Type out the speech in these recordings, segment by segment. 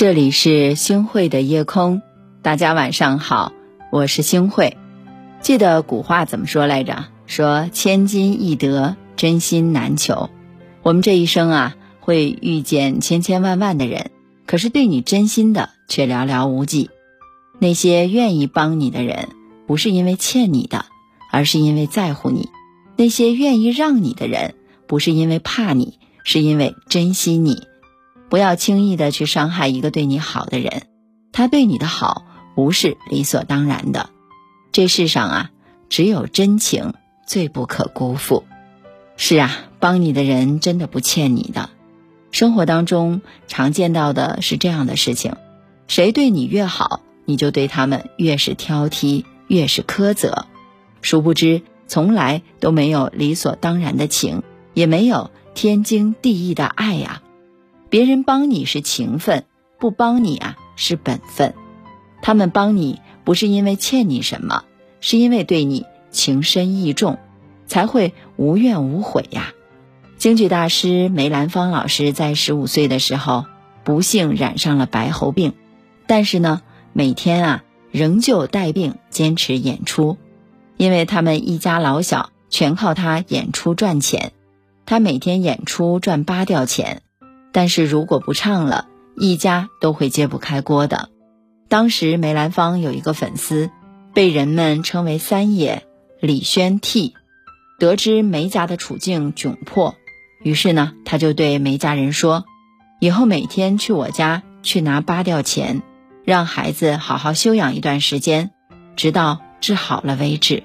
这里是星汇的夜空，大家晚上好，我是星汇。记得古话怎么说来着？说千金易得，真心难求。我们这一生啊，会遇见千千万万的人，可是对你真心的却寥寥无几。那些愿意帮你的人，不是因为欠你的，而是因为在乎你；那些愿意让你的人，不是因为怕你，是因为珍惜你。不要轻易的去伤害一个对你好的人，他对你的好不是理所当然的。这世上啊，只有真情最不可辜负。是啊，帮你的人真的不欠你的。生活当中常见到的是这样的事情：谁对你越好，你就对他们越是挑剔，越是苛责。殊不知，从来都没有理所当然的情，也没有天经地义的爱呀。别人帮你是情分，不帮你啊是本分。他们帮你不是因为欠你什么，是因为对你情深意重，才会无怨无悔呀。京剧大师梅兰芳老师在十五岁的时候不幸染上了白喉病，但是呢，每天啊仍旧带病坚持演出，因为他们一家老小全靠他演出赚钱，他每天演出赚八吊钱。但是如果不唱了，一家都会揭不开锅的。当时梅兰芳有一个粉丝，被人们称为三爷李宣替。得知梅家的处境窘迫，于是呢，他就对梅家人说：“以后每天去我家去拿八吊钱，让孩子好好休养一段时间，直到治好了为止。”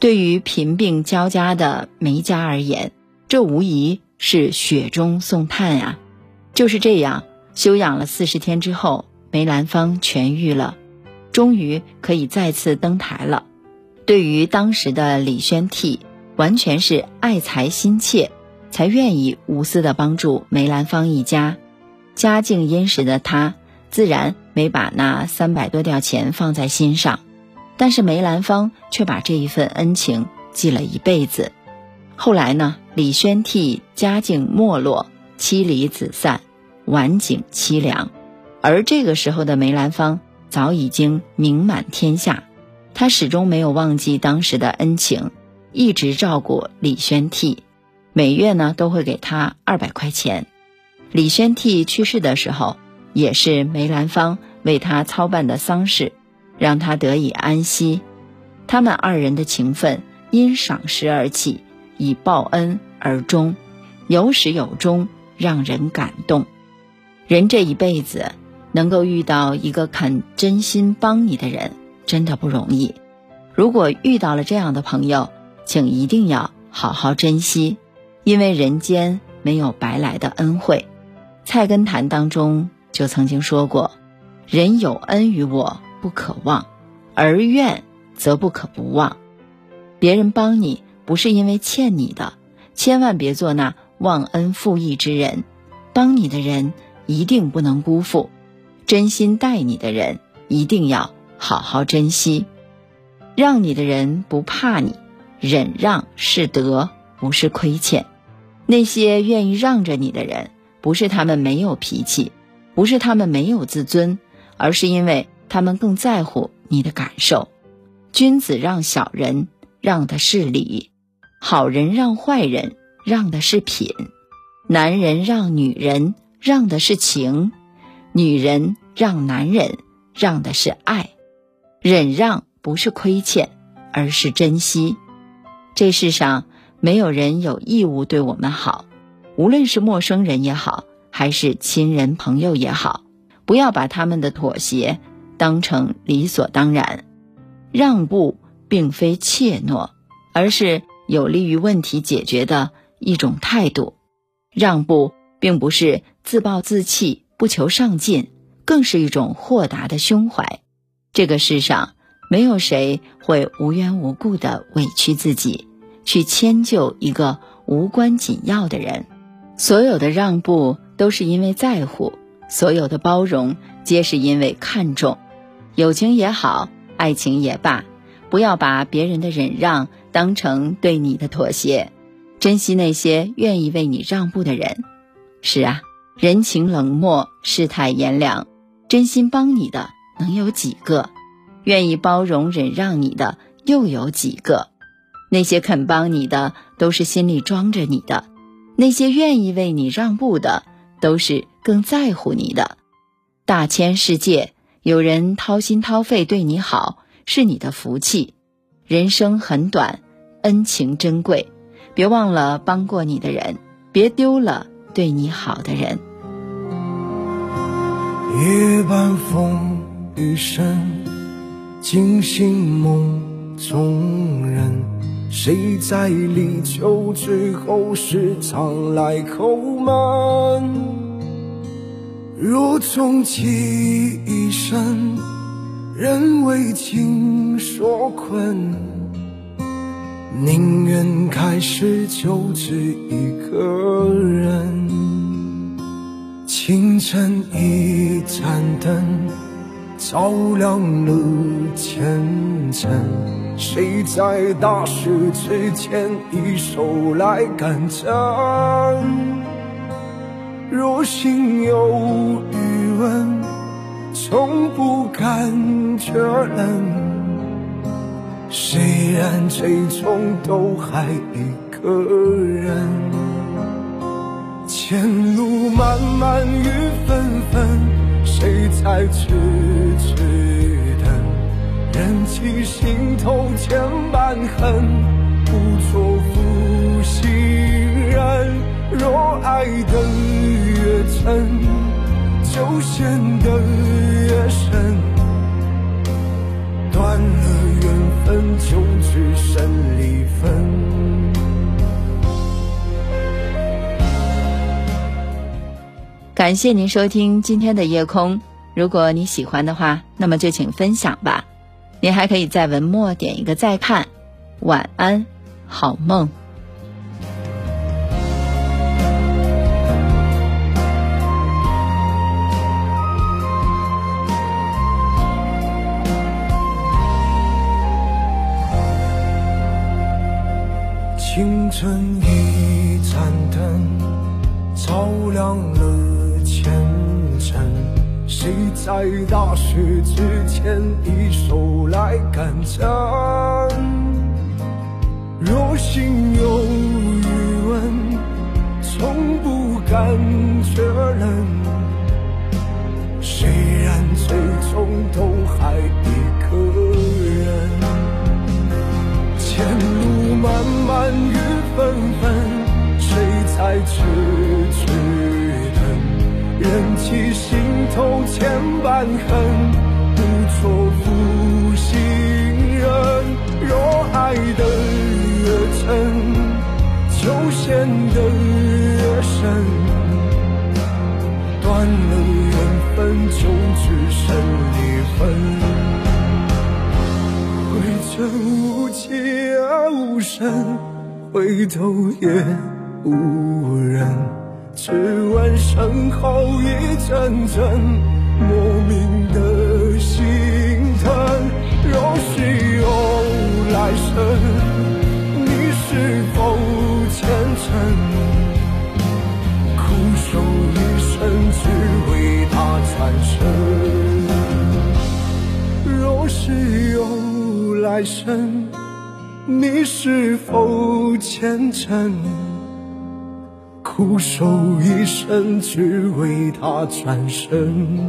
对于贫病交加的梅家而言，这无疑是雪中送炭呀。就是这样，休养了四十天之后，梅兰芳痊愈了，终于可以再次登台了。对于当时的李宣替，完全是爱才心切，才愿意无私的帮助梅兰芳一家。家境殷实的他，自然没把那三百多吊钱放在心上，但是梅兰芳却把这一份恩情记了一辈子。后来呢，李宣替家境没落。妻离子散，晚景凄凉，而这个时候的梅兰芳早已经名满天下，他始终没有忘记当时的恩情，一直照顾李宣替，每月呢都会给他二百块钱。李宣替去世的时候，也是梅兰芳为他操办的丧事，让他得以安息。他们二人的情分因赏识而起，以报恩而终，有始有终。让人感动，人这一辈子能够遇到一个肯真心帮你的人，真的不容易。如果遇到了这样的朋友，请一定要好好珍惜，因为人间没有白来的恩惠。《菜根谭》当中就曾经说过：“人有恩于我，不可忘；而怨则不可不忘。”别人帮你不是因为欠你的，千万别做那。忘恩负义之人，帮你的人一定不能辜负；真心待你的人一定要好好珍惜。让你的人不怕你，忍让是德，不是亏欠。那些愿意让着你的人，不是他们没有脾气，不是他们没有自尊，而是因为他们更在乎你的感受。君子让小人，让的是礼；好人让坏人。让的是品，男人让女人让的是情，女人让男人让的是爱。忍让不是亏欠，而是珍惜。这世上没有人有义务对我们好，无论是陌生人也好，还是亲人朋友也好，不要把他们的妥协当成理所当然。让步并非怯懦，而是有利于问题解决的。一种态度，让步并不是自暴自弃、不求上进，更是一种豁达的胸怀。这个世上没有谁会无缘无故的委屈自己，去迁就一个无关紧要的人。所有的让步都是因为在乎，所有的包容皆是因为看重。友情也好，爱情也罢，不要把别人的忍让当成对你的妥协。珍惜那些愿意为你让步的人。是啊，人情冷漠，世态炎凉，真心帮你的能有几个？愿意包容忍让你的又有几个？那些肯帮你的，都是心里装着你的；那些愿意为你让步的，都是更在乎你的。大千世界，有人掏心掏肺对你好，是你的福气。人生很短，恩情珍贵，别忘了帮过你的人，别丢了对你好的人。夜半风雨声，惊醒梦中人。谁在立秋之后时常来叩门？若终其一生，仍为情所困，宁愿开始就只一个人。清晨一盏灯，照亮了前程。谁在大事之前一手来赶针？若心有余温，从不感觉冷。虽然最终都还一个人，前路漫漫雨纷纷，谁在痴痴等？忍起心头千般恨，不做负心人。若爱的。越真，就陷得越深。就只剩离分。感谢您收听今天的夜空。如果你喜欢的话，那么就请分享吧。您还可以在文末点一个再看。晚安，好梦。清晨，一盏灯照亮了前程。谁在大雪之前一手来赶针？若心有余温，从不感觉冷。纷纷，谁在痴痴等？忍起心头千般恨，不做负心人。若爱得越真，就陷得越深。断了缘分，就只剩离分。回尘无迹而无声。回头也无人，只闻身后一阵阵莫名的心疼。若是有来生，你是否虔诚？苦守一生，只为他转身。若是有来生。你是否虔诚，苦守一生，只为他转身？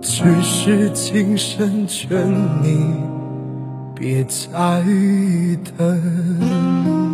只是今生劝你别再等。